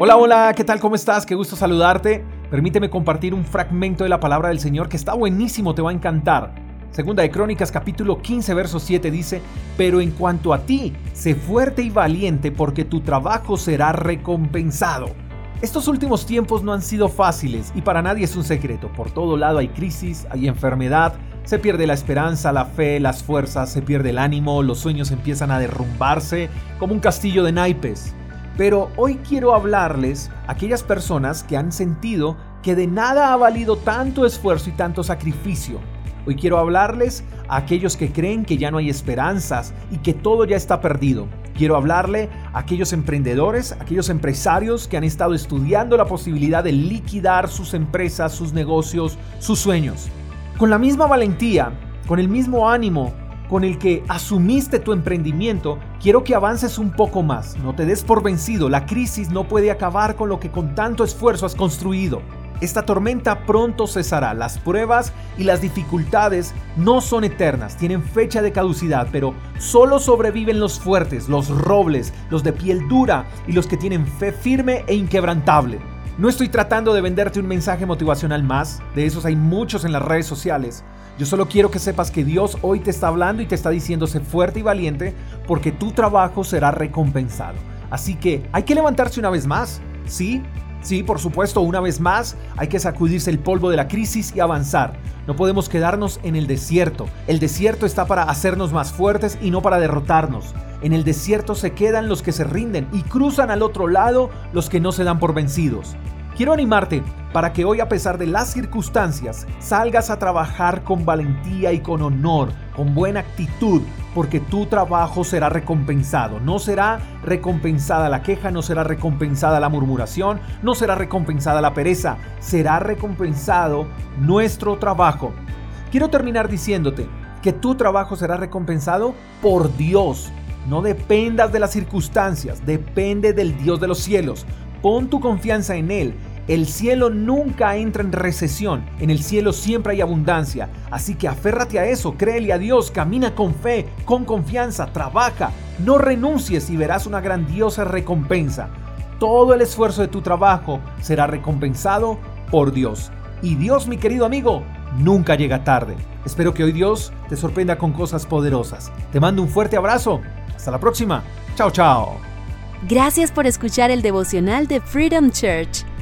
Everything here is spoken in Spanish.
Hola, hola, ¿qué tal? ¿Cómo estás? Qué gusto saludarte. Permíteme compartir un fragmento de la palabra del Señor que está buenísimo, te va a encantar. Segunda de Crónicas capítulo 15 verso 7 dice, pero en cuanto a ti, sé fuerte y valiente porque tu trabajo será recompensado. Estos últimos tiempos no han sido fáciles y para nadie es un secreto. Por todo lado hay crisis, hay enfermedad, se pierde la esperanza, la fe, las fuerzas, se pierde el ánimo, los sueños empiezan a derrumbarse como un castillo de naipes. Pero hoy quiero hablarles a aquellas personas que han sentido que de nada ha valido tanto esfuerzo y tanto sacrificio. Hoy quiero hablarles a aquellos que creen que ya no hay esperanzas y que todo ya está perdido. Quiero hablarle a aquellos emprendedores, aquellos empresarios que han estado estudiando la posibilidad de liquidar sus empresas, sus negocios, sus sueños. Con la misma valentía, con el mismo ánimo con el que asumiste tu emprendimiento, quiero que avances un poco más. No te des por vencido, la crisis no puede acabar con lo que con tanto esfuerzo has construido. Esta tormenta pronto cesará. Las pruebas y las dificultades no son eternas, tienen fecha de caducidad, pero solo sobreviven los fuertes, los robles, los de piel dura y los que tienen fe firme e inquebrantable. No estoy tratando de venderte un mensaje motivacional más, de esos hay muchos en las redes sociales. Yo solo quiero que sepas que Dios hoy te está hablando y te está diciendo sé fuerte y valiente porque tu trabajo será recompensado. Así que hay que levantarse una vez más, ¿sí? Sí, por supuesto, una vez más hay que sacudirse el polvo de la crisis y avanzar. No podemos quedarnos en el desierto. El desierto está para hacernos más fuertes y no para derrotarnos. En el desierto se quedan los que se rinden y cruzan al otro lado los que no se dan por vencidos. Quiero animarte para que hoy a pesar de las circunstancias salgas a trabajar con valentía y con honor, con buena actitud, porque tu trabajo será recompensado. No será recompensada la queja, no será recompensada la murmuración, no será recompensada la pereza, será recompensado nuestro trabajo. Quiero terminar diciéndote que tu trabajo será recompensado por Dios. No dependas de las circunstancias, depende del Dios de los cielos. Pon tu confianza en Él. El cielo nunca entra en recesión, en el cielo siempre hay abundancia, así que aférrate a eso, créele a Dios, camina con fe, con confianza, trabaja, no renuncies y verás una grandiosa recompensa. Todo el esfuerzo de tu trabajo será recompensado por Dios. Y Dios, mi querido amigo, nunca llega tarde. Espero que hoy Dios te sorprenda con cosas poderosas. Te mando un fuerte abrazo. Hasta la próxima. Chao, chao. Gracias por escuchar el devocional de Freedom Church